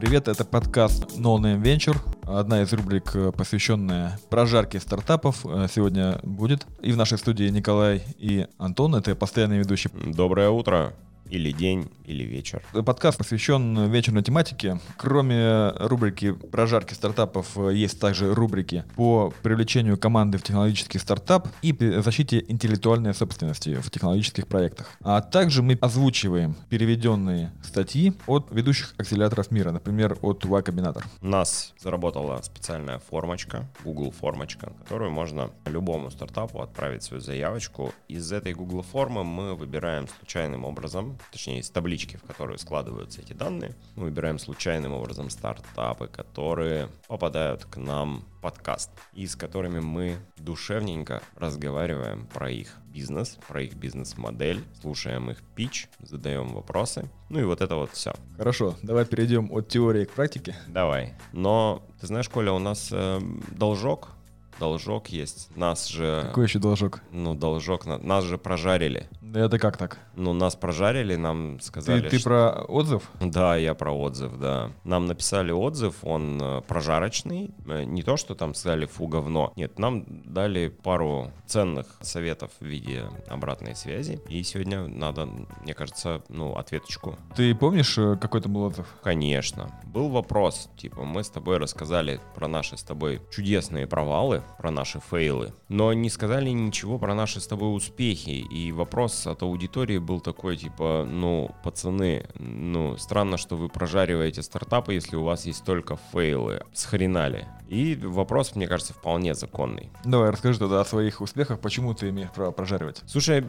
Привет, это подкаст No Name Venture, одна из рубрик, э, посвященная прожарке стартапов, э, сегодня будет. И в нашей студии Николай и Антон, это постоянные ведущие. Доброе утро или день, или вечер. Подкаст посвящен вечерной тематике. Кроме рубрики прожарки стартапов, есть также рубрики по привлечению команды в технологический стартап и защите интеллектуальной собственности в технологических проектах. А также мы озвучиваем переведенные статьи от ведущих акселераторов мира, например, от Y Combinator. У нас заработала специальная формочка, Google формочка, которую можно любому стартапу отправить свою заявочку. Из этой Google формы мы выбираем случайным образом точнее из таблички, в которую складываются эти данные. Мы выбираем случайным образом стартапы, которые попадают к нам в подкаст, и с которыми мы душевненько разговариваем про их бизнес, про их бизнес-модель, слушаем их пич, задаем вопросы. Ну и вот это вот все. Хорошо, давай перейдем от теории к практике. Давай. Но ты знаешь, Коля, у нас э, должок должок есть. Нас же... Какой еще должок? Ну, должок. Нас же прожарили. Это как так? Ну, нас прожарили, нам сказали... Ты, ты что... про отзыв? Да, я про отзыв, да. Нам написали отзыв, он э, прожарочный. Э, не то, что там сказали «фу, говно». Нет, нам дали пару ценных советов в виде обратной связи. И сегодня надо, мне кажется, ну, ответочку. Ты помнишь, э, какой то был отзыв? Конечно. Был вопрос, типа, мы с тобой рассказали про наши с тобой чудесные провалы, про наши фейлы, но не сказали ничего про наши с тобой успехи. И вопрос от аудитории был такой, типа, ну, пацаны, ну, странно, что вы прожариваете стартапы, если у вас есть только фейлы. Схренали. И вопрос, мне кажется, вполне законный. Давай, расскажи тогда о своих успехах, почему ты имеешь право прожаривать? Слушай,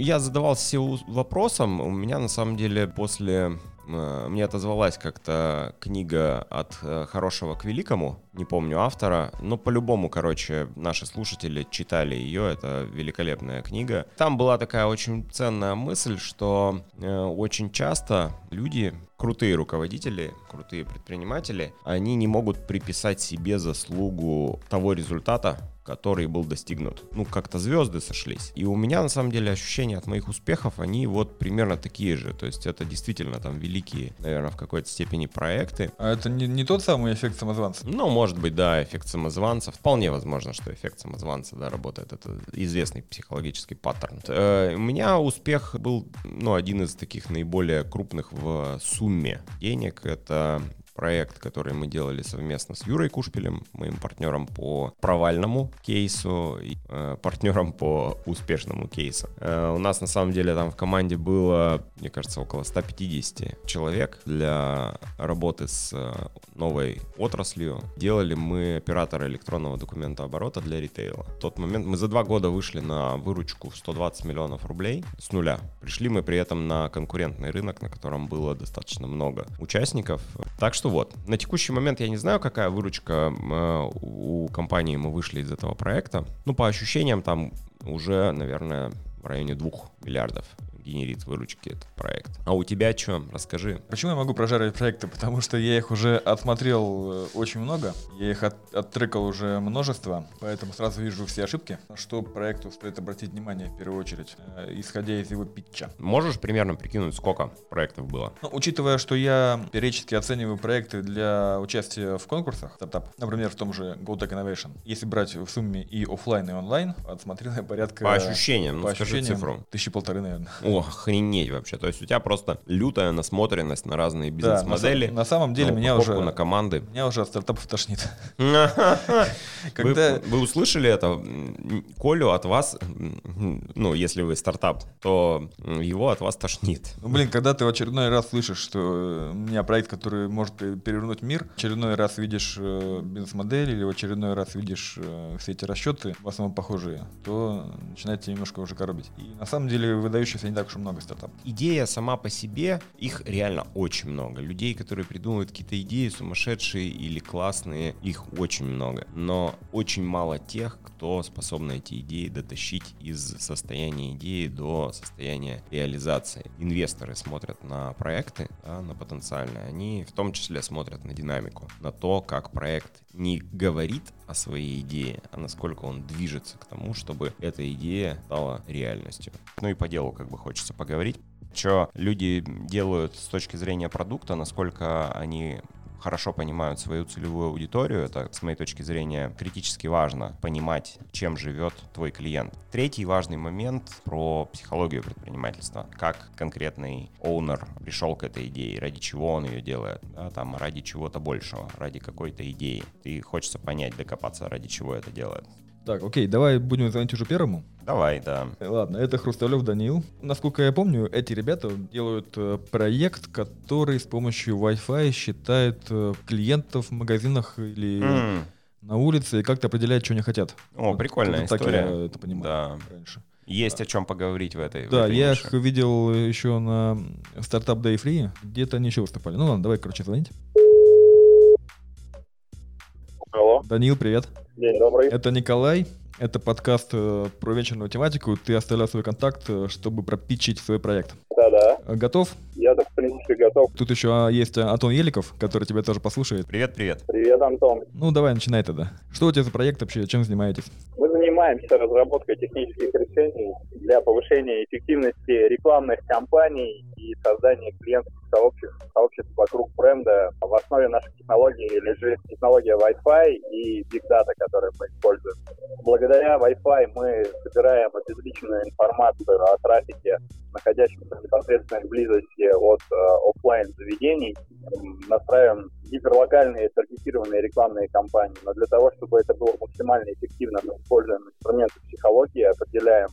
я задавался вопросом, у меня на самом деле после мне отозвалась как-то книга от э, хорошего к великому, не помню автора, но по-любому, короче, наши слушатели читали ее, это великолепная книга. Там была такая очень ценная мысль, что э, очень часто люди, крутые руководители, крутые предприниматели, они не могут приписать себе заслугу того результата, который был достигнут. Ну, как-то звезды сошлись. И у меня, на самом деле, ощущения от моих успехов, они вот примерно такие же. То есть это действительно там великие, наверное, в какой-то степени проекты. А это не, не тот самый эффект самозванца? Ну, может быть, да, эффект самозванца. Вполне возможно, что эффект самозванца, да, работает. Это известный психологический паттерн. Э, у меня успех был, ну, один из таких наиболее крупных в сумме денег. Это проект, который мы делали совместно с Юрой Кушпилем, моим партнером по провальному кейсу и э, партнером по успешному кейсу. Э, у нас на самом деле там в команде было, мне кажется, около 150 человек для работы с э, новой отраслью. Делали мы оператора электронного документа оборота для ритейла. В тот момент мы за два года вышли на выручку в 120 миллионов рублей с нуля. Пришли мы при этом на конкурентный рынок, на котором было достаточно много участников. Так что что вот, на текущий момент я не знаю, какая выручка э, у компании мы вышли из этого проекта. Ну, по ощущениям, там уже, наверное, в районе двух миллиардов генерит выручки этот проект. А у тебя что? Расскажи. Почему я могу прожаривать проекты? Потому что я их уже отсмотрел э, очень много. Я их от, оттрекал уже множество, поэтому сразу вижу все ошибки. На что проекту стоит обратить внимание в первую очередь, э, исходя из его питча. Можешь примерно прикинуть, сколько проектов было? Ну, учитывая, что я периодически оцениваю проекты для участия в конкурсах стартап, например, в том же GoTech Innovation, если брать в сумме и офлайн, и онлайн, отсмотрел я порядка... По ощущениям, по ну, скажи ощущениям, цифру. Тысячи полторы, наверное. О, охренеть вообще. То есть у тебя просто лютая насмотренность на разные бизнес-модели. Да, на, на самом деле на меня уже... на команды. Меня уже от стартапов тошнит. Когда... Вы, вы услышали это? Колю от вас, ну, если вы стартап, то его от вас тошнит. Ну, блин, когда ты в очередной раз слышишь, что у меня проект, который может перевернуть мир, в очередной раз видишь э, бизнес-модель или в очередной раз видишь э, все эти расчеты, в основном похожие, то начинает тебя немножко уже коробить. И на самом деле выдающихся не так уж много стартапов. Идея сама по себе, их реально очень много. Людей, которые придумывают какие-то идеи сумасшедшие или классные, их очень много. Но очень мало тех, кто способен эти идеи дотащить из состояния идеи до состояния реализации. Инвесторы смотрят на проекты, да, на потенциальные. Они в том числе смотрят на динамику, на то, как проект не говорит о своей идее, а насколько он движется к тому, чтобы эта идея стала реальностью. Ну и по делу как бы хочется поговорить что люди делают с точки зрения продукта, насколько они хорошо понимают свою целевую аудиторию. Это, с моей точки зрения, критически важно понимать, чем живет твой клиент. Третий важный момент про психологию предпринимательства. Как конкретный оунер пришел к этой идее, ради чего он ее делает, да, там, ради чего-то большего, ради какой-то идеи. И хочется понять, докопаться, ради чего это делает. Так, окей, давай будем звонить уже первому. Давай, да. Ладно, это Хрусталев Данил. Насколько я помню, эти ребята делают э, проект, который с помощью Wi-Fi считает э, клиентов в магазинах или М, на улице и как-то определяет, что они хотят. О, Вот прикольная история. Так я это понимал Да. раньше. Есть о чем поговорить в этой. в Да, этой я нише. их видел еще на Startup Day Free, где-то они еще выступали. Ну ладно, давай, короче, звонить. Алло, Данил, привет. День добрый. Это Николай. Это подкаст э, про вечерную тематику. Ты оставлял свой контакт, э, чтобы пропичить свой проект. Да-да, Э, Готов? я-то в принципе готов. Тут еще а, есть Антон Еликов, который тебя тоже послушает. Привет, привет. Привет, Антон. Ну, давай, начинай тогда. Что у тебя за проект вообще? Чем занимаетесь? Мы занимаемся разработкой технических решений для повышения эффективности рекламных кампаний и создания клиентских сообществ, сообществ вокруг бренда. В основе нашей технологии лежит технология Wi-Fi и Big Data, которую мы используем. Благодаря Wi-Fi мы собираем обезличенную информацию о трафике, находящемся в непосредственной близости от э, офлайн заведений, настраиваем гиперлокальные таргетированные рекламные кампании. Но для того, чтобы это было максимально эффективно, мы используем инструменты психологии, определяем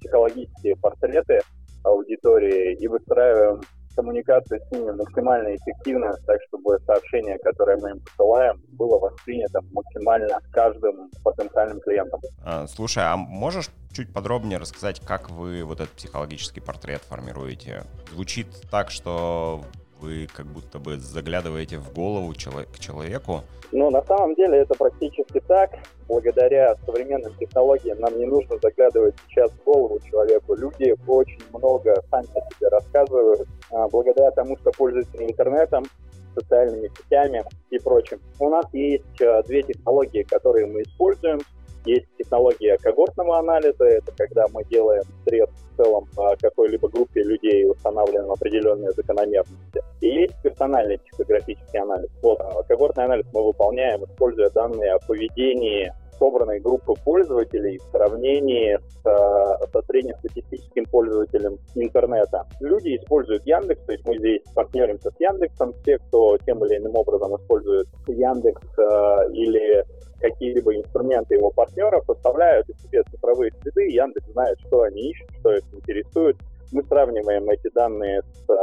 психологические портреты аудитории и выстраиваем коммуникацию с ними максимально эффективно, так чтобы сообщение, которое мы им посылаем, было воспринято максимально каждым потенциальным клиентом. А, слушай, а можешь чуть подробнее рассказать, как вы вот этот психологический портрет формируете? Звучит так, что вы как будто бы заглядываете в голову к человеку. Но на самом деле это практически так. Благодаря современным технологиям нам не нужно заглядывать сейчас в голову человеку. Люди очень много сами о себе рассказывают, а, благодаря тому, что пользуются интернетом, социальными сетями и прочим. У нас есть а, две технологии, которые мы используем. Есть технология когортного анализа, это когда мы делаем срез в целом по какой-либо группе людей устанавливаем определенные закономерности. И есть персональный психографический анализ. Вот, а, когортный анализ мы выполняем, используя данные о поведении собранной группы пользователей в сравнении с, э, со среднестатистическим пользователем интернета. Люди используют Яндекс, то есть мы здесь партнеримся с Яндексом. Все, кто тем или иным образом использует Яндекс э, или какие-либо инструменты его партнеров, составляют из себе цифровые следы. Яндекс знает, что они ищут, что их интересует. Мы сравниваем эти данные с э,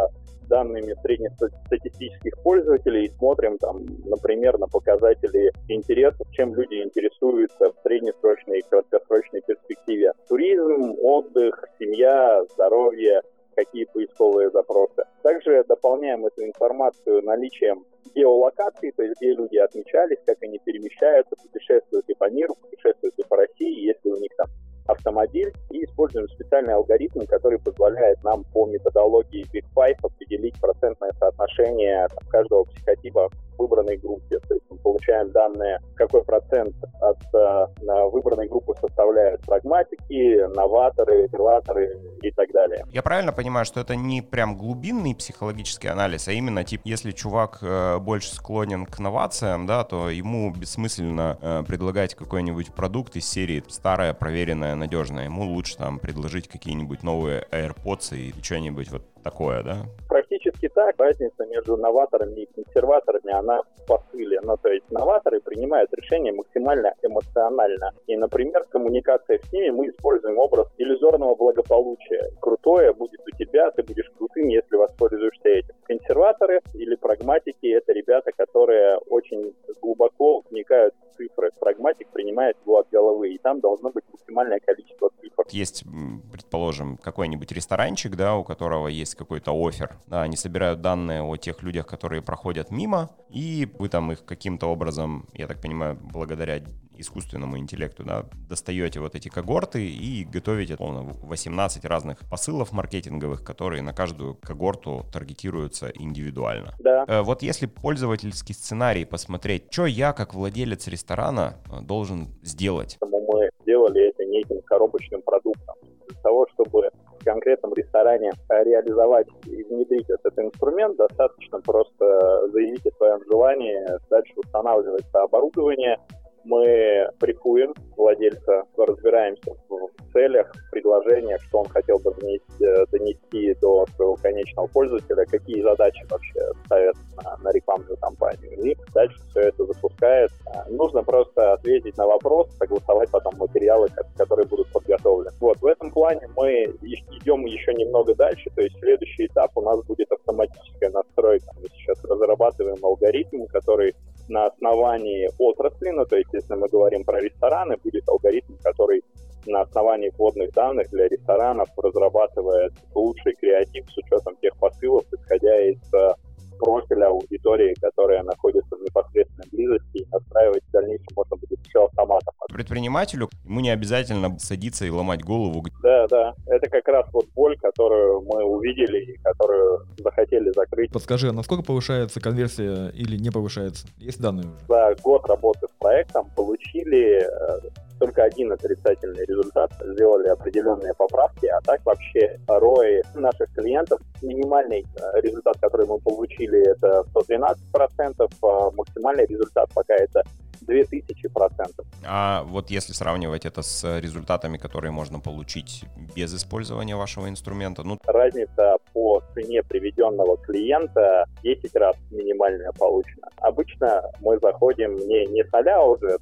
данными среднестатистических пользователей и смотрим, там, например, на показатели интересов, чем люди интересуются в среднесрочной и краткосрочной перспективе. Туризм, отдых, семья, здоровье, какие поисковые запросы. Также дополняем эту информацию наличием геолокации, то есть где люди отмечались, как они перемещаются, путешествуют и по миру, путешествуют и по России, если у них там автомобиль, и используем специальный алгоритм, который позволяет нам по методологии Big Five определить процентное соотношение каждого психотипа выбранной группе. То есть мы получаем данные, какой процент от э, выбранной группы составляют прагматики, новаторы, релаторы и так далее. Я правильно понимаю, что это не прям глубинный психологический анализ, а именно, типа, если чувак э, больше склонен к новациям, да, то ему бессмысленно э, предлагать какой-нибудь продукт из серии старое, проверенное, надежное. Ему лучше там предложить какие-нибудь новые AirPods и что-нибудь вот такое, да? Практически так. Разница между новаторами и консерваторами, она в посыле. Ну, то есть новаторы принимают решения максимально эмоционально. И, например, в коммуникациях с ними мы используем образ иллюзорного благополучия. Крутое будет у тебя, ты будешь крутым, если воспользуешься этим. Консерваторы или прагматики — это ребята, которые очень глубоко вникают в цифры. Прагматик принимает его от головы, и там должно быть максимальное количество цифр. Есть, предположим, какой-нибудь ресторанчик, да, у которого есть какой-то офер. Да, они собирают данные о тех людях, которые проходят мимо, и вы там их каким-то образом, я так понимаю, благодаря искусственному интеллекту, да, достаете вот эти когорты и готовите, условно, 18 разных посылов маркетинговых, которые на каждую когорту таргетируются индивидуально. Да. Э, Вот если пользовательский сценарий посмотреть, что я, как владелец ресторана, э, должен сделать? Мы сделали это неким коробочным продуктом. Для того, чтобы конкретном ресторане реализовать и внедрить этот инструмент, достаточно просто заявить о своем желании, дальше устанавливается оборудование, мы брифуем владельца, разбираемся в целях, предложениях, что он хотел бы донести, э, донести до своего конечного пользователя, какие задачи вообще ставят на, на рекламную кампанию. И дальше все это запускает. А, нужно просто ответить на вопрос, согласовать потом материалы, которые будут подготовлены. Вот, в этом плане мы идем еще немного дальше, то есть следующий этап у нас будет автоматическая настройка. Мы сейчас разрабатываем алгоритм, который на основании отрасли, ну, то есть если мы говорим про рестораны, будет алгоритм, который на основании вводных данных для ресторанов разрабатывает лучший креатив с учетом тех посылов, исходя из э, профиля аудитории, которая находится в непосредственной близости, и настраивать в дальнейшем можно будет все автоматом. Предпринимателю ему не обязательно садиться и ломать голову. Да, да. Это как раз вот боль, которую мы увидели и которую захотели закрыть. Подскажи, а насколько повышается конверсия или не повышается? Есть данные уже? За год работы с проектом получили э, только один отрицательный результат, сделали определенные поправки, а так вообще ROI наших клиентов, минимальный э, результат, который мы получили, это 112%, а максимальный результат пока это 2000%. А вот если сравнивать это с результатами, которые можно получить без использования вашего инструмента, ну... Разница по цене приведенного клиента 10 раз минимальная получена. Обычно мы заходим не, не с а уже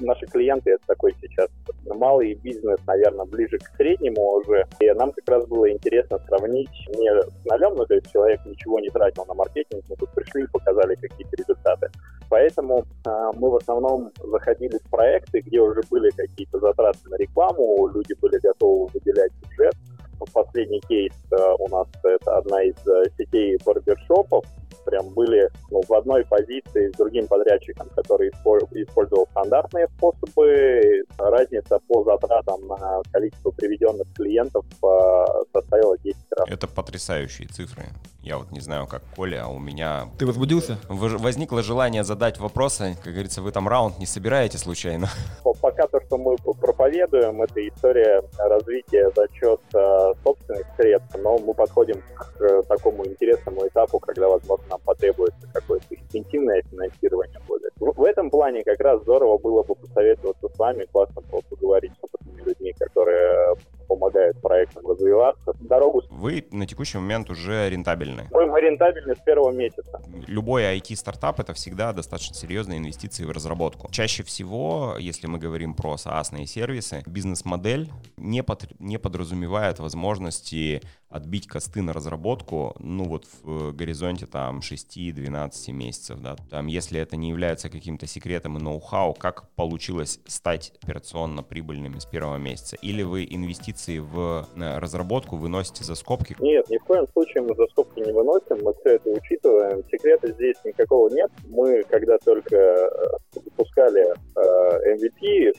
наши клиенты это такой сейчас малый бизнес, наверное, ближе к среднему уже. И нам как раз было интересно сравнить не с нулем, ну, то есть человек ничего не тратил на маркетинг, мы тут пришли и показали какие-то результаты. Поэтому э, мы в основном заходили в проекты, где уже были какие-то затраты на рекламу, люди были готовы выделять бюджет. Последний кейс э, у нас это одна из э, сетей барбершопов, прям были ну, в одной позиции с другим подрядчиком, который использовал стандартные способы. Разница по затратам на количество приведенных клиентов э, составила 10 раз. Это потрясающие цифры. Я вот не знаю, как Коля, а у меня... Ты возбудился? Возникло желание задать вопросы. Как говорится, вы там раунд не собираете случайно? Пока то, что мы проповедуем, это история развития за счет э, собственных средств, но мы подходим к э, такому интересному этапу, когда, возможно, нам потребуется какое-то интимное финансирование будет. В, в этом плане как раз здорово было бы посоветоваться с вами, классно было поговорить с опытными людьми, которые помогают проектам развиваться. Дорогу... Вы на текущий момент уже рентабельны? Мы, мы рентабельны с первого месяца. Любой IT-стартап — это всегда достаточно серьезные инвестиции в разработку. Чаще всего, если мы говорим про SaaS сервисы, бизнес-модель не, под, не подразумевает возможности отбить косты на разработку, ну вот в горизонте там 6-12 месяцев, да. Там, если это не является каким-то секретом и ноу-хау, как получилось стать операционно прибыльными с первого месяца? Или вы инвестиции в э, разработку выносите за скобки? Нет, ни в коем случае мы за скобки не выносим, мы все это учитываем. Секрета здесь никакого нет. Мы, когда только э, запускали э, MVP,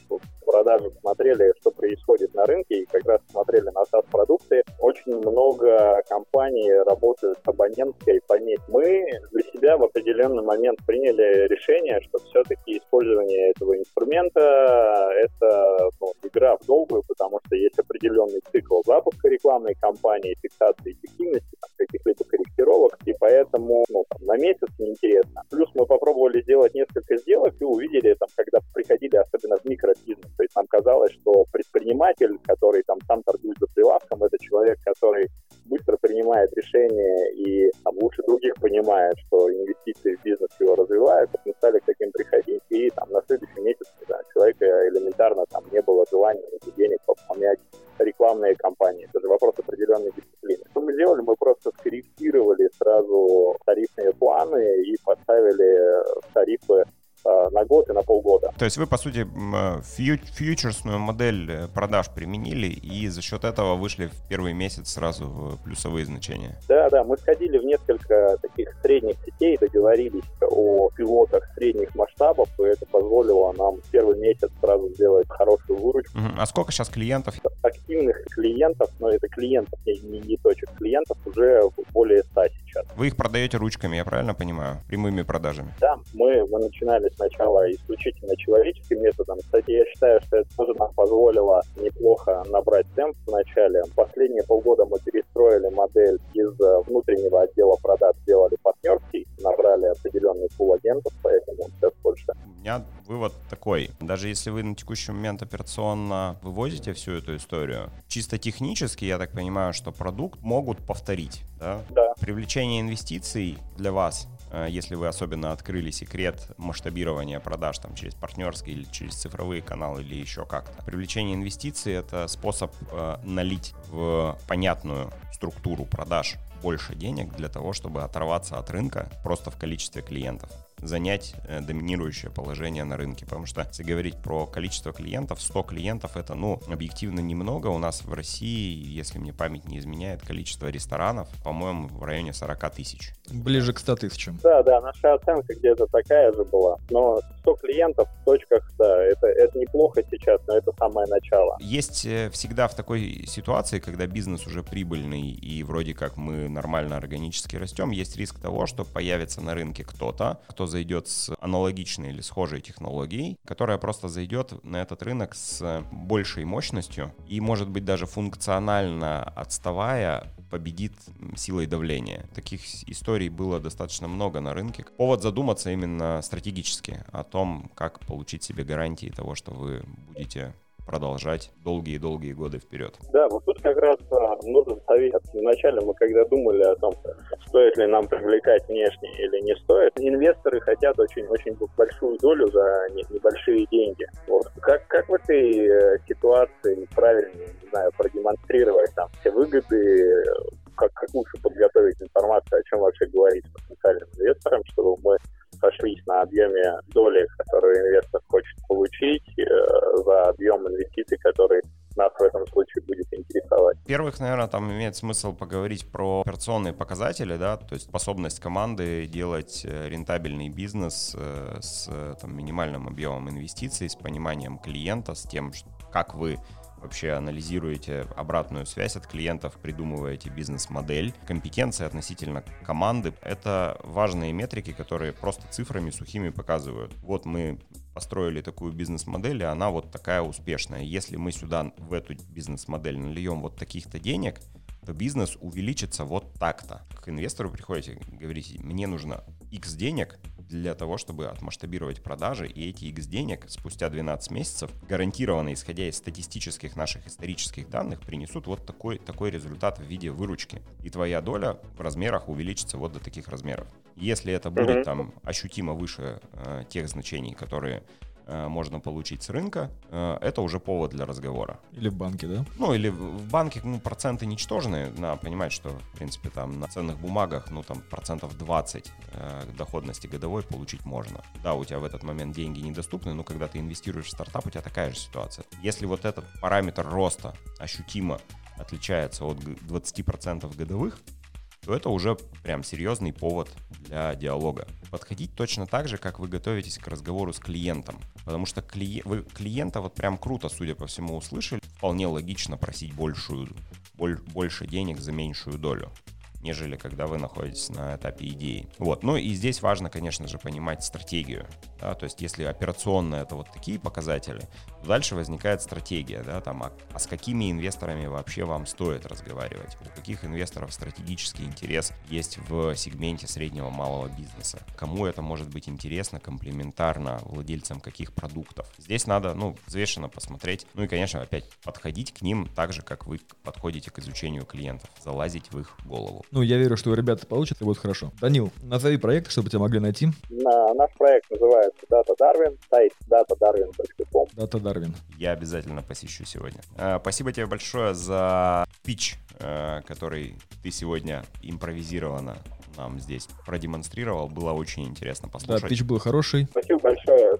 продажи смотрели, что происходит на рынке, и как раз смотрели на SaaS-продукты, очень много компаний работают с абонентской помехой. Мы для себя в определенный момент приняли решение, что все-таки использование этого инструмента — это ну, игра в долгую, потому что есть определенный цикл запуска рекламной кампании, фиксации эффективности, каких-либо корректировок, и поэтому ну, там, на месяц неинтересно. Плюс мы попробовали сделать несколько сделок и увидели, там, когда приходили особенно в микробизнес, то есть нам казалось, что предприниматель, который там сам торгует за прилавком, это человек, который быстро принимает решения и там, лучше других понимает, что инвестиции в бизнес его развивают. Мы стали к таким приходить, и там на следующий месяц да, человека элементарно там не было желания денег пополнять рекламные кампании. Это же вопрос определенной дисциплины. Что мы сделали? Мы просто скорректировали сразу тарифные планы и поставили тарифы на год и на полгода. То есть вы, по сути, э, фью фьючерсную модель э, продаж применили и за счет этого вышли в первый месяц сразу в плюсовые значения? Да, да, мы сходили в несколько таких средних сетей, договорились о пилотах средних масштабов, и это позволило нам в первый месяц сразу сделать хорошую выручку. Uh-huh. А сколько сейчас клиентов? Активных клиентов, но это клиентов, не, не, не точек клиентов, уже более 100 сейчас. Вы их продаете ручками, я правильно понимаю? Прямыми продажами? Да, мы, мы начинали сначала исключительно человеческим методом. Кстати, я считаю, что это тоже нам позволило неплохо набрать темп в начале. Последние полгода мы перестроили модель из э, внутреннего отдела продаж, сделали партнерский, набрали определенный пул агентов, поэтому сейчас больше. У меня вывод такой. Даже если вы на текущий момент операционно вывозите всю эту историю, чисто технически, я так понимаю, что продукт могут повторить. Да? Да. Привлечение инвестиций для вас если вы особенно открыли секрет масштабирования продаж там, через партнерские или через цифровые каналы или еще как-то. Привлечение инвестиций — это способ э, налить в понятную структуру продаж больше денег для того, чтобы оторваться от рынка просто в количестве клиентов занять э, доминирующее положение на рынке. Потому что, если говорить про количество клиентов, 100 клиентов это, ну, объективно немного. У нас в России, если мне память не изменяет, количество ресторанов, по-моему, в районе 40 тысяч. Ближе к 100 тысячам. Да, да, наша оценка где-то такая же была. Но 100 клиентов в точках, да, это, это неплохо сейчас, но это самое начало. Есть э, всегда в такой ситуации, когда бизнес уже прибыльный и вроде как мы нормально органически растем, есть риск того, что появится на рынке кто-то, кто зайдет с аналогичной или схожей технологией, которая просто зайдет на этот рынок с большей мощностью и, может быть, даже функционально отставая, победит силой давления. Таких историй было достаточно много на рынке. Повод задуматься именно стратегически о том, как получить себе гарантии того, что вы будете продолжать долгие-долгие годы вперед. Да, вот тут как раз а, нужен совет. Вначале мы когда думали о том, стоит ли нам привлекать внешне или не стоит, инвесторы хотят очень-очень большую долю за небольшие деньги. Вот. Как, как в этой э, ситуации правильно, не знаю, продемонстрировать там все выгоды, как, как лучше подготовить информацию, о чем вообще говорить с потенциальным инвестором, чтобы мы сошлись на объеме доли, которую инвестор хочет получить, э, за объем инвестиций, который нас в этом случае будет интересовать. Первых, наверное, там имеет смысл поговорить про операционные показатели, да, то есть способность команды делать э, рентабельный бизнес э, с там, минимальным объемом инвестиций, с пониманием клиента, с тем, как вы вообще анализируете обратную связь от клиентов, придумываете бизнес-модель. Компетенции относительно команды — это важные метрики, которые просто цифрами сухими показывают. Вот мы построили такую бизнес-модель, и она вот такая успешная. Если мы сюда в эту бизнес-модель нальем вот таких-то денег, то бизнес увеличится вот так-то. К инвестору приходите, говорите, мне нужно X денег, для того, чтобы отмасштабировать продажи, и эти X денег спустя 12 месяцев, гарантированно исходя из статистических наших исторических данных, принесут вот такой, такой результат в виде выручки. И твоя доля в размерах увеличится вот до таких размеров. Если это будет там ощутимо выше э, тех значений, которые можно получить с рынка, э, это уже повод для разговора. Или в банке, да? Ну, или в банке, ну, проценты ничтожные, надо понимать, что, в принципе, там на ценных бумагах, ну, там, процентов 20 э, доходности годовой получить можно. Да, у тебя в этот момент деньги недоступны, но когда ты инвестируешь в стартап, у тебя такая же ситуация. Если вот этот параметр роста ощутимо отличается от 20% годовых, то это уже прям серьезный повод для диалога. Подходить точно так же, как вы готовитесь к разговору с клиентом. Потому что клиент, вы клиента вот прям круто, судя по всему, услышали. Вполне логично просить большую, больше денег за меньшую долю нежели когда вы находитесь на этапе идеи. Вот. Ну и здесь важно, конечно же, понимать стратегию. Да? То есть если операционно это вот такие показатели, то дальше возникает стратегия. Да? Там, а, а с какими инвесторами вообще вам стоит разговаривать? У каких инвесторов стратегический интерес есть в сегменте среднего малого бизнеса? Кому это может быть интересно, комплементарно владельцам каких продуктов? Здесь надо, ну, взвешенно посмотреть. Ну и, конечно, опять подходить к ним так же, как вы подходите к изучению клиентов, залазить в их голову. Ну, я верю, что у ребят получится и будет хорошо. Данил, назови проект, чтобы тебя могли найти. На, наш проект называется Data Darwin, сайт datadarwin.com. Data Darwin. Я обязательно посещу сегодня. А, спасибо тебе большое за пич, э, который ты сегодня импровизированно нам здесь продемонстрировал. Было очень интересно послушать. Да, пич был хороший. Спасибо большое,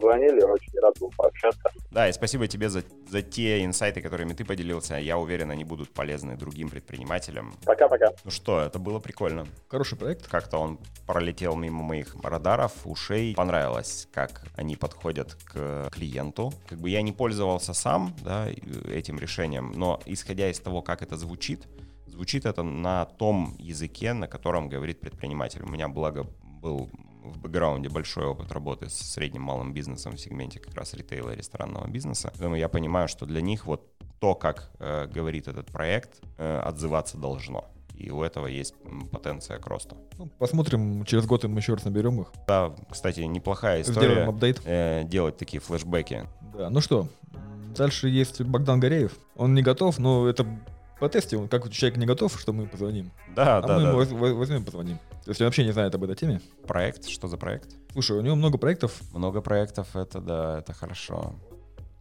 позвонили. Очень рад был пообщаться. Да, и спасибо тебе за, за те инсайты, которыми ты поделился. Я уверен, они будут полезны другим предпринимателям. Пока-пока. Ну что, это было прикольно. Хороший проект. Как-то он пролетел мимо моих радаров, ушей. Понравилось, как они подходят к клиенту. Как бы я не пользовался сам да, этим решением, но исходя из того, как это звучит, звучит это на том языке, на котором говорит предприниматель. У меня, благо, был в бэкграунде большой опыт работы с средним малым бизнесом в сегменте как раз ритейла и ресторанного бизнеса. Поэтому я понимаю, что для них вот то, как э, говорит этот проект, э, отзываться должно. И у этого есть потенция к росту. Ну, посмотрим, через год мы еще раз наберем их. Да, кстати, неплохая история. Сделаем апдейт. Э, делать такие флешбеки. Да, ну что, дальше есть Богдан Гореев. Он не готов, но это по тесте, он как человек не готов, что мы позвоним. Да, а да, мы да. ему возьмем и позвоним. Если он вообще не знает об этой теме. Проект, что за проект? Слушай, у него много проектов. Много проектов, это да, это хорошо.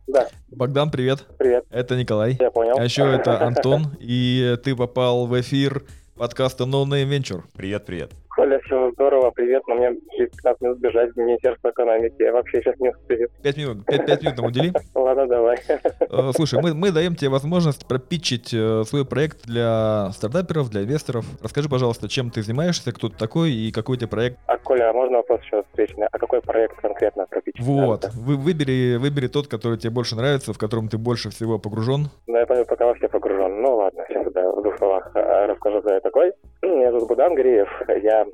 Да, Богдан, привет. привет, Это Николай. я понял. А еще это Антон. И ты попал в эфир подкаста No Name Venture. Привет, привет. Коля, все здорово, привет, но мне через 15 минут бежать в Министерство экономики, я вообще сейчас не успею. Пять минут. Пять, пять минут нам удели. Ладно, давай. Э, Слушай, мы, мы даем тебе возможность пропитчить э, свой проект для стартаперов, для инвесторов. Расскажи, пожалуйста, чем ты занимаешься, кто ты такой и какой у тебя проект. А, Коля, а можно вопрос еще встречный? А какой проект конкретно пропить? Вот. Вы, выбери, выбери тот, который тебе больше нравится, в котором ты больше всего погружен. Ну, я понял, пока во все погружен. Ну, ладно, сейчас я в двух словах э, расскажу, кто я такой. Меня зовут Будан Гриев, я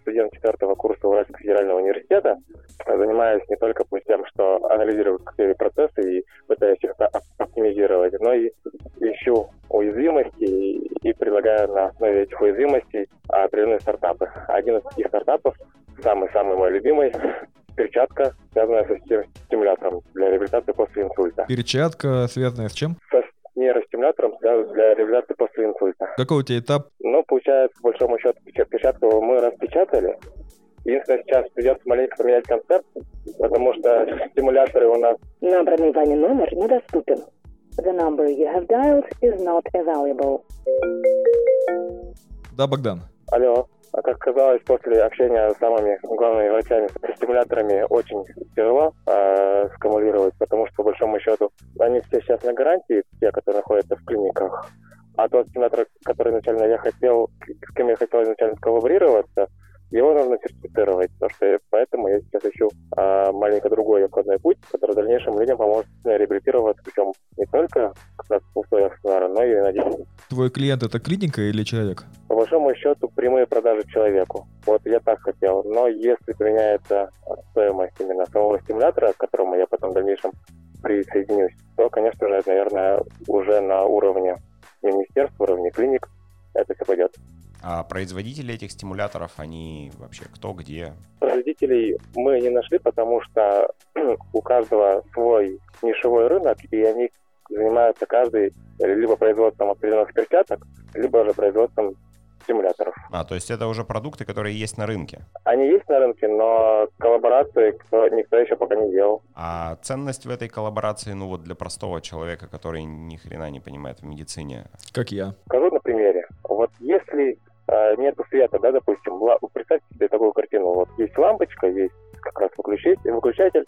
студент четвертого курса Уральского федерального университета. Занимаюсь не только тем, что анализирую какие процессы и пытаюсь их оп- оптимизировать, но и ищу уязвимости и, и предлагаю на основе этих уязвимостей определенные стартапы. Один из таких стартапов, самый-самый мой любимый, перчатка, связанная со стим- стимулятором для реабилитации после инсульта. Перчатка, связанная с чем? Со нейростимулятором для для реабилитации после инсульта. Какой у тебя этап? Ну, получается, по большому счету, печа- перчатку мы распечатали. Единственное, сейчас придется маленько поменять концепт, потому что стимуляторы у нас Набранный вами номер недоступен. The number you have dialed is not available. Да, Богдан. Алло. А как казалось, после общения с самыми главными врачами с стимуляторами очень тяжело э, скамулировать, потому что, по большому счету, они все сейчас на гарантии, те, которые находятся в клиниках. А тот стимулятор, который изначально я хотел, с кем я хотел изначально коллаборироваться, его нужно сертифицировать, потому что поэтому я сейчас ищу а, маленько другой обходной путь, который в дальнейшем людям поможет реабилитироваться, причем не только как раз в условиях СНАРа, но и на деньги. Твой клиент это клиника или человек? По большому счету, прямые продажи человеку. Вот я так хотел. Но если поменяется стоимость именно самого стимулятора, к которому я потом в дальнейшем присоединюсь, то, конечно же, наверное, уже на уровне министерства, уровне клиник это все пойдет. А производители этих стимуляторов, они вообще кто, где? Производителей мы не нашли, потому что у каждого свой нишевой рынок, и они занимаются каждый либо производством определенных перчаток, либо же производством стимуляторов. А, то есть это уже продукты, которые есть на рынке. Они есть на рынке, но коллаборации кто, никто еще пока не делал. А ценность в этой коллаборации, ну вот для простого человека, который ни хрена не понимает в медицине, Как я. Скажу на примере. Вот если э, нету света, да, допустим, ла- представьте себе такую картину. Вот есть лампочка, есть как раз выключатель, выключатель.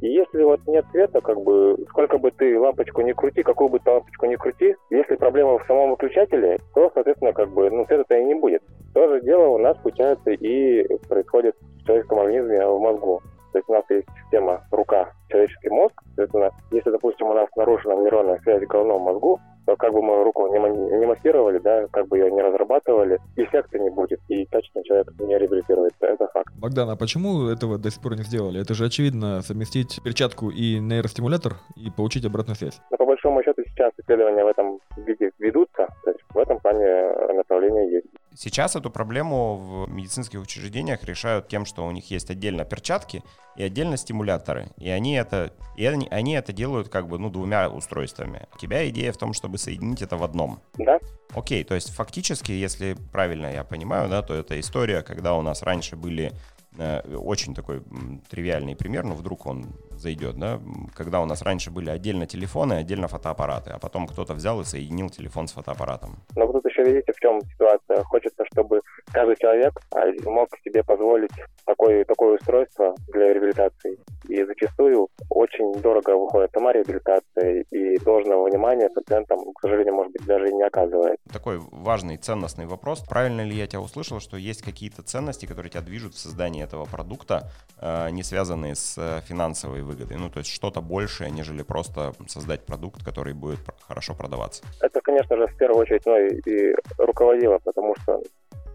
И если вот нет света, как бы, сколько бы ты лампочку не крути, какую бы ты лампочку не крути, если проблема в самом выключателе, то, соответственно, как бы, ну, света-то и не будет. То же дело у нас, получается, и происходит в человеческом организме в мозгу. То есть у нас есть система рука, человеческий мозг. Соответственно, если, допустим, у нас нарушена нейронная связь в головном мозгу, как бы мы руку не, не массировали, да, как бы ее не разрабатывали, эффекта не будет, и качественно человек не реабилитируется. Это факт. Богдан, а почему этого до сих пор не сделали? Это же очевидно совместить перчатку и нейростимулятор и получить обратную связь. Но по большому счету сейчас исследования в этом виде ведутся, то есть в этом плане направление есть. Сейчас эту проблему в медицинских учреждениях решают тем, что у них есть отдельно перчатки и отдельно стимуляторы. И они это, и они, они это делают как бы ну, двумя устройствами. У тебя идея в том, чтобы соединить это в одном. Да? Окей, то есть фактически, если правильно я понимаю, да, то это история, когда у нас раньше были э, очень такой тривиальный пример, но вдруг он зайдет, да, когда у нас раньше были отдельно телефоны, отдельно фотоаппараты, а потом кто-то взял и соединил телефон с фотоаппаратом. Но вот тут еще видите, в чем ситуация. Хочется, чтобы каждый человек а, мог себе позволить такое, такое устройство для реабилитации. И зачастую очень дорого выходит сама реабилитация, и должного внимания пациентам, к сожалению, может быть, даже и не оказывает. Такой важный, ценностный вопрос. Правильно ли я тебя услышал, что есть какие-то ценности, которые тебя движут в создании этого продукта, э, не связанные с э, финансовой выгодой. Ну, то есть что-то большее, нежели просто создать продукт, который будет хорошо продаваться. Это, конечно же, в первую очередь ну, и, и руководило, потому что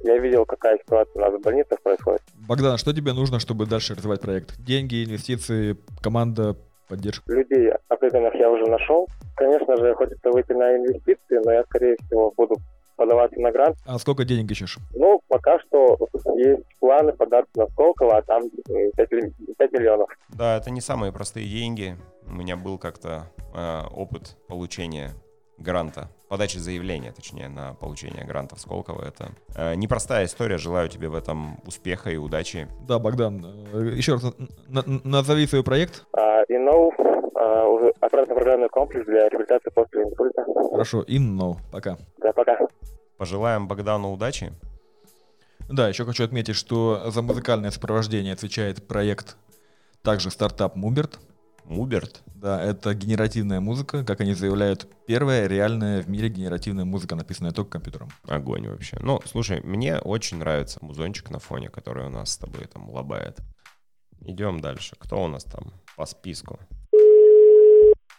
я видел, какая ситуация у нас в больницах происходит. Богдан, что тебе нужно, чтобы дальше развивать проект? Деньги, инвестиции, команда, поддержка? Людей определенных я уже нашел. Конечно же, хочется выйти на инвестиции, но я, скорее всего, буду подаваться на грант. А сколько денег ищешь? Ну, пока что есть планы податься на Сколково, а там 5, 5 миллионов. Да, это не самые простые деньги. У меня был как-то э, опыт получения гранта, подачи заявления, точнее, на получение гранта в Сколково. Это э, непростая история. Желаю тебе в этом успеха и удачи. Да, Богдан, э, еще раз на, на, назови свой проект. Uh, InNow, uh, уже оперативно-программный комплекс для реабилитации после инсульта. Хорошо, InNow, пока. Да, пока. Пожелаем Богдану удачи. Да, еще хочу отметить, что за музыкальное сопровождение отвечает проект также стартап Муберт. Муберт? Да, это генеративная музыка, как они заявляют, первая реальная в мире генеративная музыка, написанная только компьютером. Огонь вообще. Ну, слушай, мне очень нравится музончик на фоне, который у нас с тобой там лобает. Идем дальше. Кто у нас там по списку?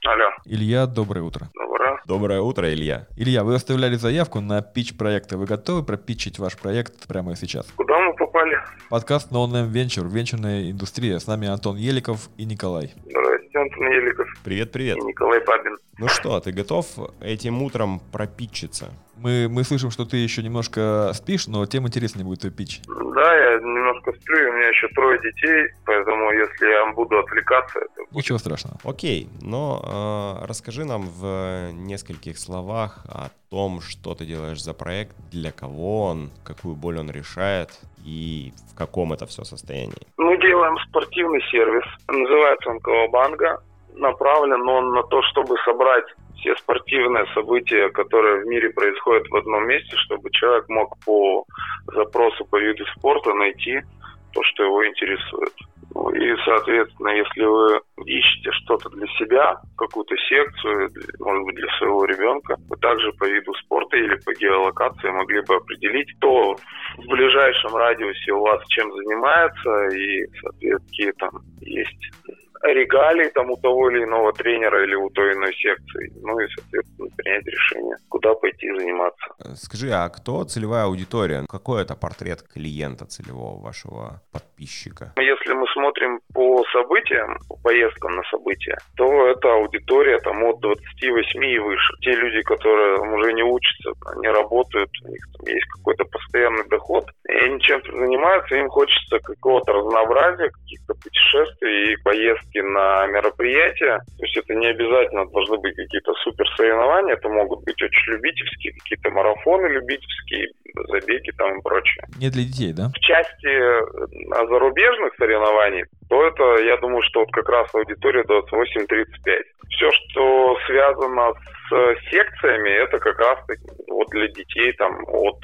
Алло. Илья, доброе утро. Доброе. Доброе утро, Илья. Илья, вы оставляли заявку на пич проекта. Вы готовы пропичить ваш проект прямо сейчас? Куда мы попали? Подкаст No Name Venture, венчурная индустрия. С нами Антон Еликов и Николай. Здравствуйте, Антон Еликов. Привет, привет. И Николай Папин. Ну что, ты готов этим утром пропичиться? Мы, мы слышим, что ты еще немножко спишь, но тем интереснее будет твой пич. Да, я немножко сплю, у меня еще трое детей, поэтому если я буду отвлекаться... Это... Ничего страшного. Окей, но э, расскажи нам в нескольких словах о том, что ты делаешь за проект, для кого он, какую боль он решает и в каком это все состоянии. Мы делаем спортивный сервис, называется он Кавабанга направлен он на то, чтобы собрать все спортивные события, которые в мире происходят в одном месте, чтобы человек мог по запросу по виду спорта найти то, что его интересует. Ну, и, соответственно, если вы ищете что-то для себя, какую-то секцию, может быть, для своего ребенка, вы также по виду спорта или по геолокации могли бы определить, кто в ближайшем радиусе у вас чем занимается, и, соответственно, какие там есть регалий там у того или иного тренера или у той иной секции. Ну и, соответственно, принять решение, куда пойти заниматься. Скажи, а кто целевая аудитория? Какой это портрет клиента целевого вашего подписчика? Если мы смотрим по событиям, по поездкам на события, то это аудитория там от 28 и выше. Те люди, которые уже не учатся, не работают, у них там есть какой-то постоянный доход, и они чем-то занимаются, им хочется какого-то разнообразия, каких-то путешествий и поездки на мероприятия. То есть это не обязательно должны быть какие-то супер соревнования, это могут быть очень любительские, какие-то марафоны любительские, забеги там и прочее. Не для детей, да? В части э, зарубежных соревнований, то это, я думаю, что вот как раз аудитория 28-35. Все, что связано с секциями, это как раз вот для детей там от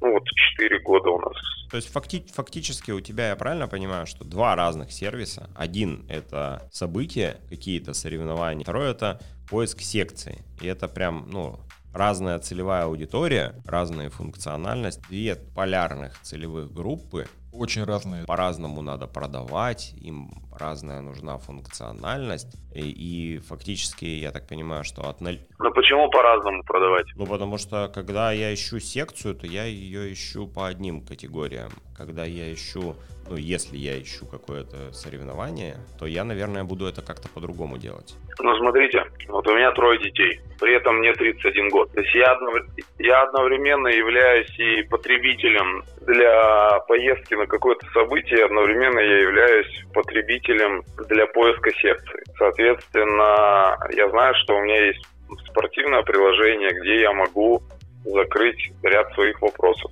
ну вот 4 года у нас. То есть факти- фактически у тебя, я правильно понимаю, что два разных сервиса. Один — это события, какие-то соревнования. Второй — это поиск секции. И это прям, ну, разная целевая аудитория, разная функциональность, две полярных целевых группы. Очень разные. По-разному надо продавать, им разная нужна функциональность. И, и фактически, я так понимаю, что от 0... Но почему по-разному продавать? Ну, потому что, когда я ищу секцию, то я ее ищу по одним категориям. Когда я ищу, ну, если я ищу какое-то соревнование, то я, наверное, буду это как-то по-другому делать. Ну, смотрите, вот у меня трое детей, при этом мне 31 год. То есть я, однов... я одновременно являюсь и потребителем для поездки на какое-то событие, одновременно я являюсь потребителем для поиска секции. Соответственно, я знаю, что у меня есть спортивное приложение, где я могу закрыть ряд своих вопросов.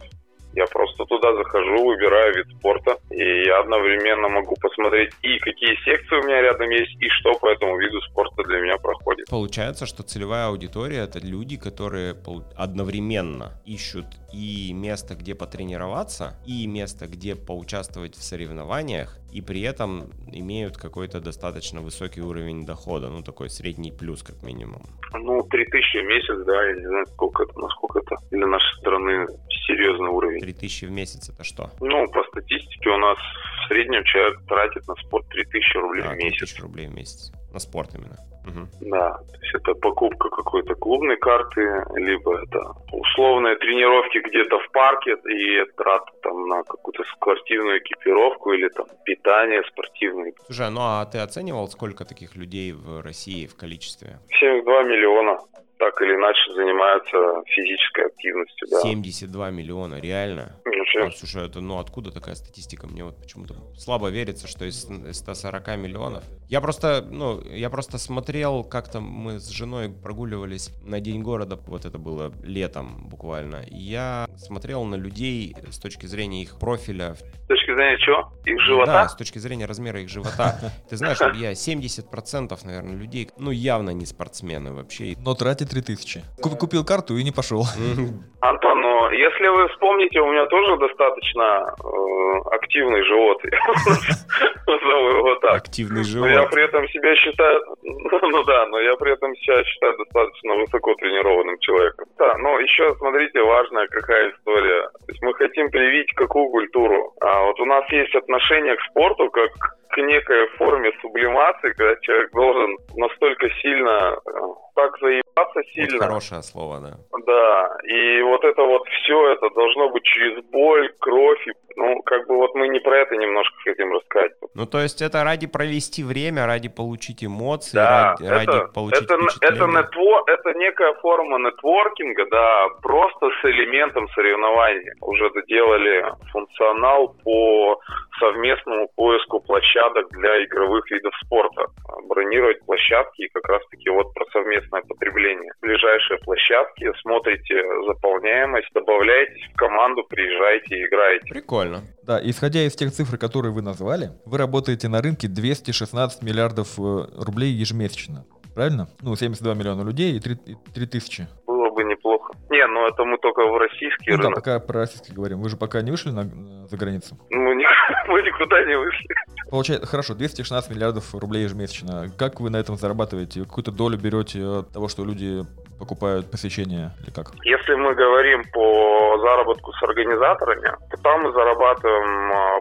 Я просто туда захожу, выбираю вид спорта, и я одновременно могу посмотреть и какие секции у меня рядом есть, и что по этому виду спорта для меня проходит. Получается, что целевая аудитория — это люди, которые одновременно ищут и место, где потренироваться, и место, где поучаствовать в соревнованиях, и при этом имеют какой-то достаточно высокий уровень дохода, ну такой средний плюс как минимум. Ну, 3000 в месяц, да, я не знаю, сколько это, насколько это для нашей страны серьезный уровень. 3000 в месяц это что? Ну, по статистике у нас в среднем человек тратит на спорт 3000 рублей А, в месяц. 3000 рублей в месяц. На спорт именно. Мгм. Да, то есть это покупка какой-то клубной карты, либо это условные тренировки где-то в парке и траты там на какую-то спортивную экипировку или там питание спортивное. Слушай, ну а ты оценивал, сколько таких людей в России в количестве? 72 миллиона так или иначе занимаются физической активностью, да. 72 миллиона, реально? Чё, А, слушай, это ну откуда такая статистика? Мне вот почему-то слабо верится, что из из 140 миллионов. Я просто, ну, я просто смотрел, как-то мы с женой прогуливались на День города, вот это было летом буквально. И я смотрел на людей с точки зрения их профиля, С точки зрения чего? Их живота? да, с точки зрения размера их живота. Ты знаешь, Илья, 70%, наверное, людей, ну, явно не спортсмены вообще. Но тратит 3000. Куп- Купил карту и не пошел. Антон, ну, если вы вспомните, у меня тоже достаточно э, активный живот. Назову его так. Активный Но я живот. при этом себя считаю, ну да, но я при этом себя считаю достаточно высоко тренированным человеком. Да, но еще, смотрите, важная какая история. То есть мы хотим привить какую культуру? А вот у нас есть отношение к спорту как к некой форме сублимации, когда человек должен настолько сильно, э, так заебаться Вот сильно, хорошее слово, да. да, и вот это вот все это должно быть через боль, кровь, и, ну, как бы вот мы не про это немножко хотим рассказать. Ну, то есть это ради провести время, ради получить эмоции, Да, ради, это, ради получить это, это, нетво- это некая форма нетворкинга, да, просто с элементом соревнования. Уже доделали функционал по совместному поиску площадок для игровых видов спорта. Бронировать площадки и как раз-таки вот про совместное потребление. Ближайшие площадки, смотрите заполняемость, добавляйтесь в команду, приезжайте, играете. Прикольно. Да, исходя из тех цифр, которые вы назвали, вы работаете на рынке 216 миллиардов э, рублей ежемесячно. Правильно? Ну, 72 миллиона людей и 3, и 3 тысячи. Было бы неплохо. Не, ну это мы только в российский Ну да, рынок. пока про российский говорим. Вы же пока не вышли на, за границу. Ну, мы никуда не вышли. Получается, хорошо, 216 миллиардов рублей ежемесячно. Как вы на этом зарабатываете? Какую-то долю берете от того, что люди покупают посещение или как? Если мы говорим по заработку с организаторами, то там мы зарабатываем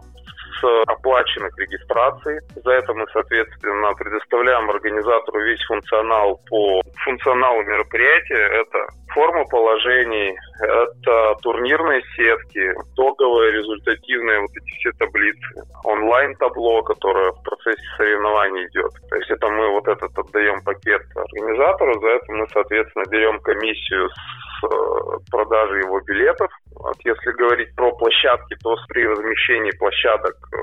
с оплаченных регистраций. За это мы, соответственно, предоставляем организатору весь функционал по функционалу мероприятия. Это форма положений, это турнирные сетки, итоговые, результативные вот эти все таблицы, онлайн-табло, которое в процессе соревнований идет. То есть это мы вот этот отдаем пакет организатору, за это мы, соответственно, берем комиссию с э, продажи его билетов. Вот если говорить про площадки, то при размещении площадок э,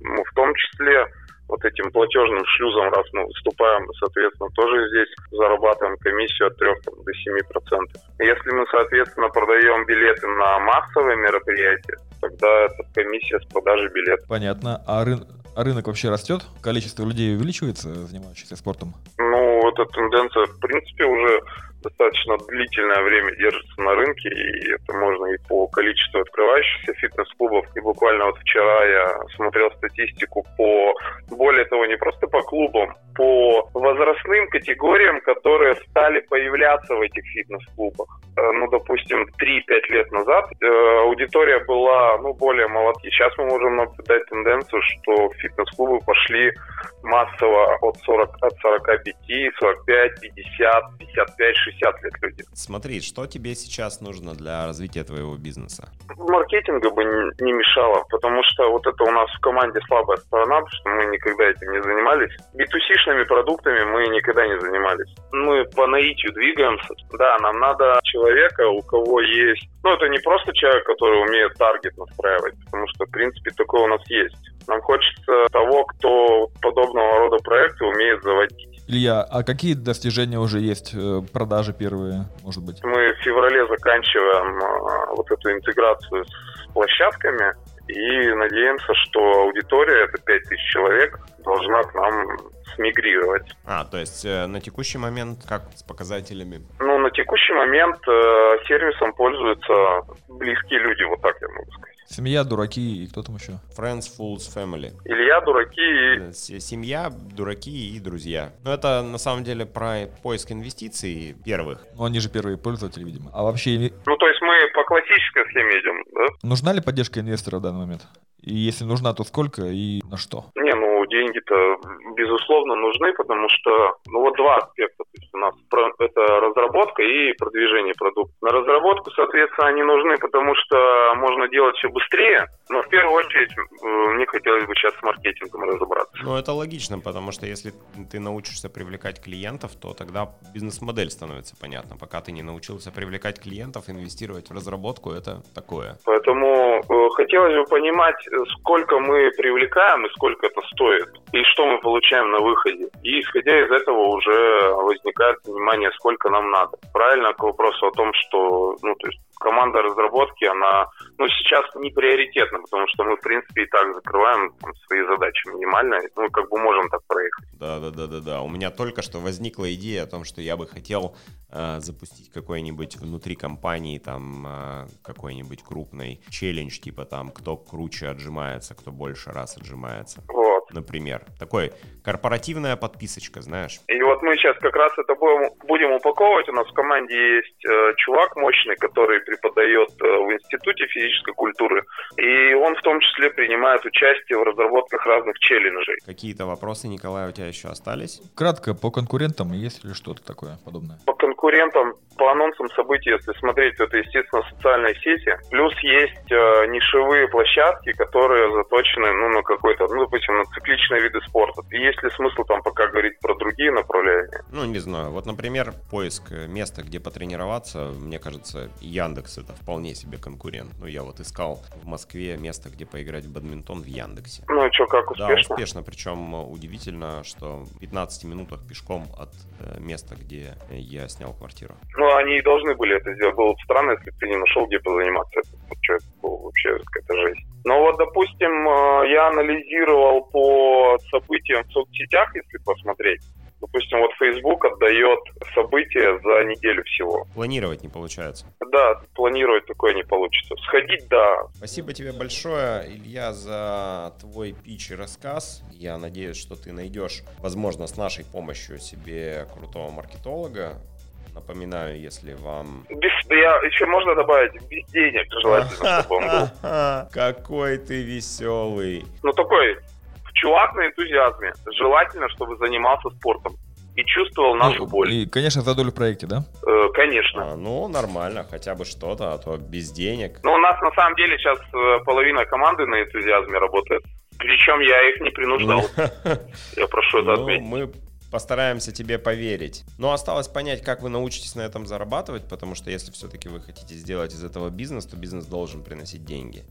мы в том числе вот этим платежным шлюзом, раз мы выступаем, соответственно, тоже здесь зарабатываем комиссию от 3 там, до 7 процентов. Если мы, соответственно, продаем билеты на массовые мероприятия, тогда это комиссия с продажи билетов. Понятно. А, рын- а рынок вообще растет? Количество людей увеличивается, занимающихся спортом? Ну, эта тенденция, в принципе, уже достаточно длительное время держится на рынке, и это можно и по количеству открывающихся фитнес-клубов. И буквально вот вчера я смотрел статистику по, более того, не просто по клубам, по возрастным категориям, которые стали появляться в этих фитнес-клубах. Э, Ну, допустим, 3-5 лет назад э, аудитория была, ну, более молодая. Сейчас мы можем наблюдать тенденцию, что фитнес-клубы пошли массово от 40, от 45, 45, 50, 55, 60 лет люди. Смотри, что тебе сейчас нужно для развития твоего бизнеса? Маркетинга бы не, не мешало, потому что вот это у нас в команде слабая сторона, потому что мы никогда этим не занимались. B2C-шными продуктами мы никогда не занимались. Мы по наитию двигаемся. Да, нам надо человека, у кого есть... Ну, это не просто человек, который умеет таргет настраивать, потому что, в принципе, такое у нас есть. Нам хочется того, кто подобного рода проекты умеет заводить. Илья, а какие достижения уже есть? Э, Продажи первые, может быть? Мы в феврале заканчиваем э, вот эту интеграцию с площадками и надеемся, что аудитория, это 5000 человек, должна к нам смигрировать. А, то есть э, на текущий момент как с показателями? Ну, текущий момент э, сервисом пользуются близкие люди, вот так я могу сказать. Семья, дураки и кто там еще? Friends, fools, family. Илья, дураки и... Э, Семья, дураки и друзья. Ну, это на самом деле про поиск инвестиций первых. Ну, они же первые пользователи, видимо. А вообще, Ну, то есть мы по классической схеме идем, да? нужна ли поддержка инвестора в данный момент? И если нужна, то сколько и на что? Не, ну деньги-то безусловно нужны, потому что, ну вот два аспекта. То есть у нас это разработка и продвижение продукта. На разработку, соответственно, они нужны, потому что можно делать все быстрее, но в первую очередь э, мне хотелось бы сейчас с маркетингом разобраться. Ну, это логично, потому что если ты научишься привлекать клиентов, то тогда бизнес-модель становится понятна. Пока ты не научился привлекать клиентов, инвестировать в разработку, это такое. Поэтому э, хотелось бы понимать, э, сколько мы привлекаем и сколько это стоит, и что мы получаем на выходе. И исходя из этого уже возникает понимание, сколько нам надо. Правильно к вопросу о том, что ну, то есть команда разработки, она ну, сейчас не приоритетна, потому что мы, в принципе, и так закрываем там, свои задачи минимально, ну, как бы можем так проехать. Да, да, да, да, да. У меня только что возникла идея о том, что я бы хотел э, запустить какой-нибудь внутри компании, там, э, какой-нибудь крупный челлендж, типа там, кто круче отжимается, кто больше раз отжимается. Вот. Например. Такой корпоративная подписочка, знаешь. И вот мы сейчас как раз это будем, будем упаковывать. У нас в команде есть э, чувак мощный, который преподает э, в Институте физической культуры. И он в том числе принимает участие в разработках разных челленджей. Какие-то вопросы, Николай, у тебя еще остались? Кратко, по конкурентам есть ли что-то такое подобное? По конкурентам, по анонсам событий, если смотреть, то это, естественно, социальные сети. Плюс есть э, нишевые площадки, которые заточены ну, на какой-то, ну, допустим, на цикличные виды спорта. И есть ли смысл там пока говорить про другие направления? Ну, не знаю. Вот, например, поиск места, где потренироваться, мне кажется, Яндекс это вполне себе конкурент. Ну, я вот искал в Москве место, где поиграть в бадминтон в Яндексе. Ну, и что, как Да, успешно? успешно. Причем удивительно, что в 15 минутах пешком от э, места, где я снял квартиру. Ну, они и должны были это сделать. Было бы странно, если бы ты не нашел, где позаниматься. Это, что, это было вообще какая-то жесть. Но вот, допустим, э, я анализировал по событиям в соцсетях, если посмотреть. Допустим, вот Facebook отдает события за неделю всего. Планировать не получается. Да, планировать такое не получится. Сходить, да. Спасибо тебе большое, Илья, за твой пич и рассказ. Я надеюсь, что ты найдешь, возможно, с нашей помощью себе крутого маркетолога. Напоминаю, если вам... Без, да я еще можно добавить, без денег желательно, чтобы он был. Какой ты веселый. Ну, такой чувак на энтузиазме. Желательно, чтобы занимался спортом и чувствовал нашу Ну, боль. И, конечно, за долю в проекте, да? Э, конечно. А, ну, нормально, хотя бы что-то, а то без денег. Ну, у нас на самом деле сейчас э, половина команды на энтузиазме работает. Причем я их не принуждал. Я прошу это Ну, отметить. мы постараемся тебе поверить. Но осталось понять, как вы научитесь на этом зарабатывать, потому что если все-таки вы хотите сделать из этого бизнес, то бизнес должен приносить деньги.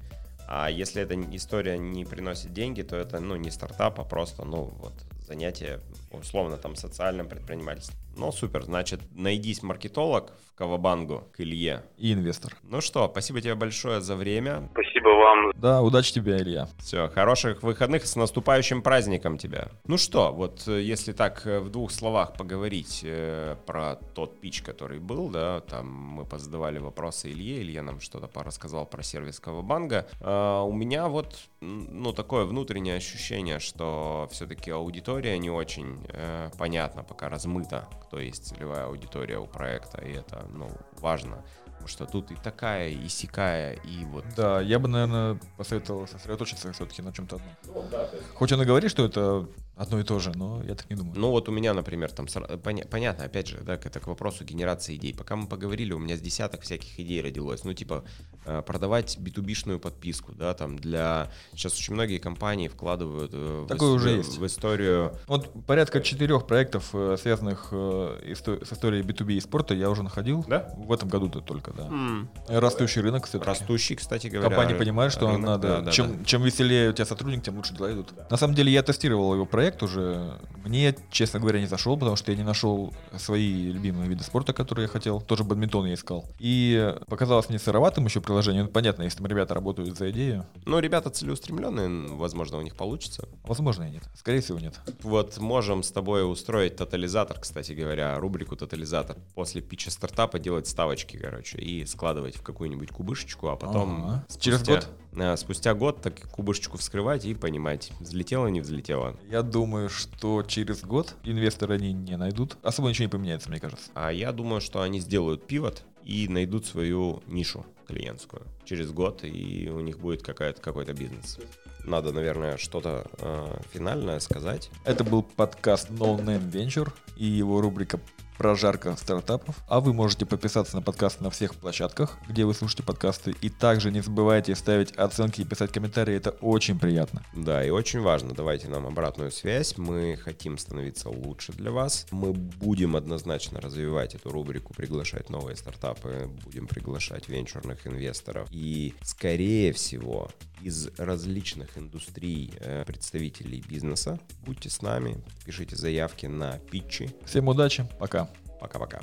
А если эта история не приносит деньги, то это, ну, не стартап, а просто, ну, вот, занятие, условно, там, социальным предпринимательством. Ну, супер, значит, найдись маркетолог в Кавабангу к Илье. И инвестор. Ну что, спасибо тебе большое за время. Спасибо вам. Да, удачи тебе, Илья. Все, хороших выходных, с наступающим праздником тебя. Ну что, вот э, если так э, в двух словах поговорить э, про тот пич, который был, да, там мы позадавали вопросы Илье, Илья нам что-то порассказал про сервис Кавабанга. А, у меня вот, ну, такое внутреннее ощущение, что все-таки аудитория не очень э, понятна, пока размыта, кто есть целевая аудитория у проекта, и это, ну, важно. Потому что тут и такая, и сякая, и вот Да, я бы, наверное, посоветовал сосредоточиться все-таки на чем-то одном. Хоть он и говорит, что это одно и то же, но я так не думаю. Ну вот у меня, например, там поня- понятно, опять же, да, это к вопросу генерации идей. Пока мы поговорили, у меня с десяток всяких идей родилось. Ну типа э, продавать b подписку, да, там для сейчас очень многие компании вкладывают э, в, Такое ис- уже в- есть. в историю. Вот порядка четырех проектов, э, связанных с историей B2B и спорта, я уже находил. Да? В этом году-то только, да. М, Растущий рынок, кстати. Растущий, кстати говоря. Компания ры- понимает, что рынок, надо. да, да, чем, да. чем веселее у тебя сотрудник, тем лучше дела идут. На самом деле я тестировал его проект уже. Мне, честно говоря, не зашел, потому что я не нашел свои любимые виды спорта, которые я хотел. Тоже бадминтон я искал. И показалось мне сыроватым еще приложение. Ну, понятно, если там ребята работают за идею. Ну, ребята целеустремленные, возможно, у них получится. Возможно, и нет. Скорее всего, нет. Вот можем с тобой устроить тотализатор, кстати говоря, рубрику тотализатор. После питча стартапа делать ставочки, короче, и складывать в какую-нибудь кубышечку, а потом. Через спустя- год? э, спустя год так кубышечку вскрывать и понимать, взлетело, не взлетело. Я думаю, что через год инвесторы они не найдут. Особо ничего не поменяется, мне кажется. А я думаю, что они сделают пивот и найдут свою нишу клиентскую через год, и у них будет какая-то, какой-то бизнес. надо, наверное, что-то э, финальное сказать. Это был подкаст No Name Venture и его рубрика прожарка стартапов. А вы можете подписаться на подкаст на всех площадках, где вы слушаете подкасты. И также не забывайте ставить оценки и писать комментарии, это очень приятно. Да, и очень важно, давайте нам обратную связь. Мы хотим становиться лучше для вас. Мы будем однозначно развивать эту рубрику, приглашать новые стартапы, будем приглашать венчурных инвесторов. И, скорее всего, из различных индустрий э, представителей бизнеса. Будьте с нами, пишите заявки на питчи. Всем удачи, пока. Пока-пока.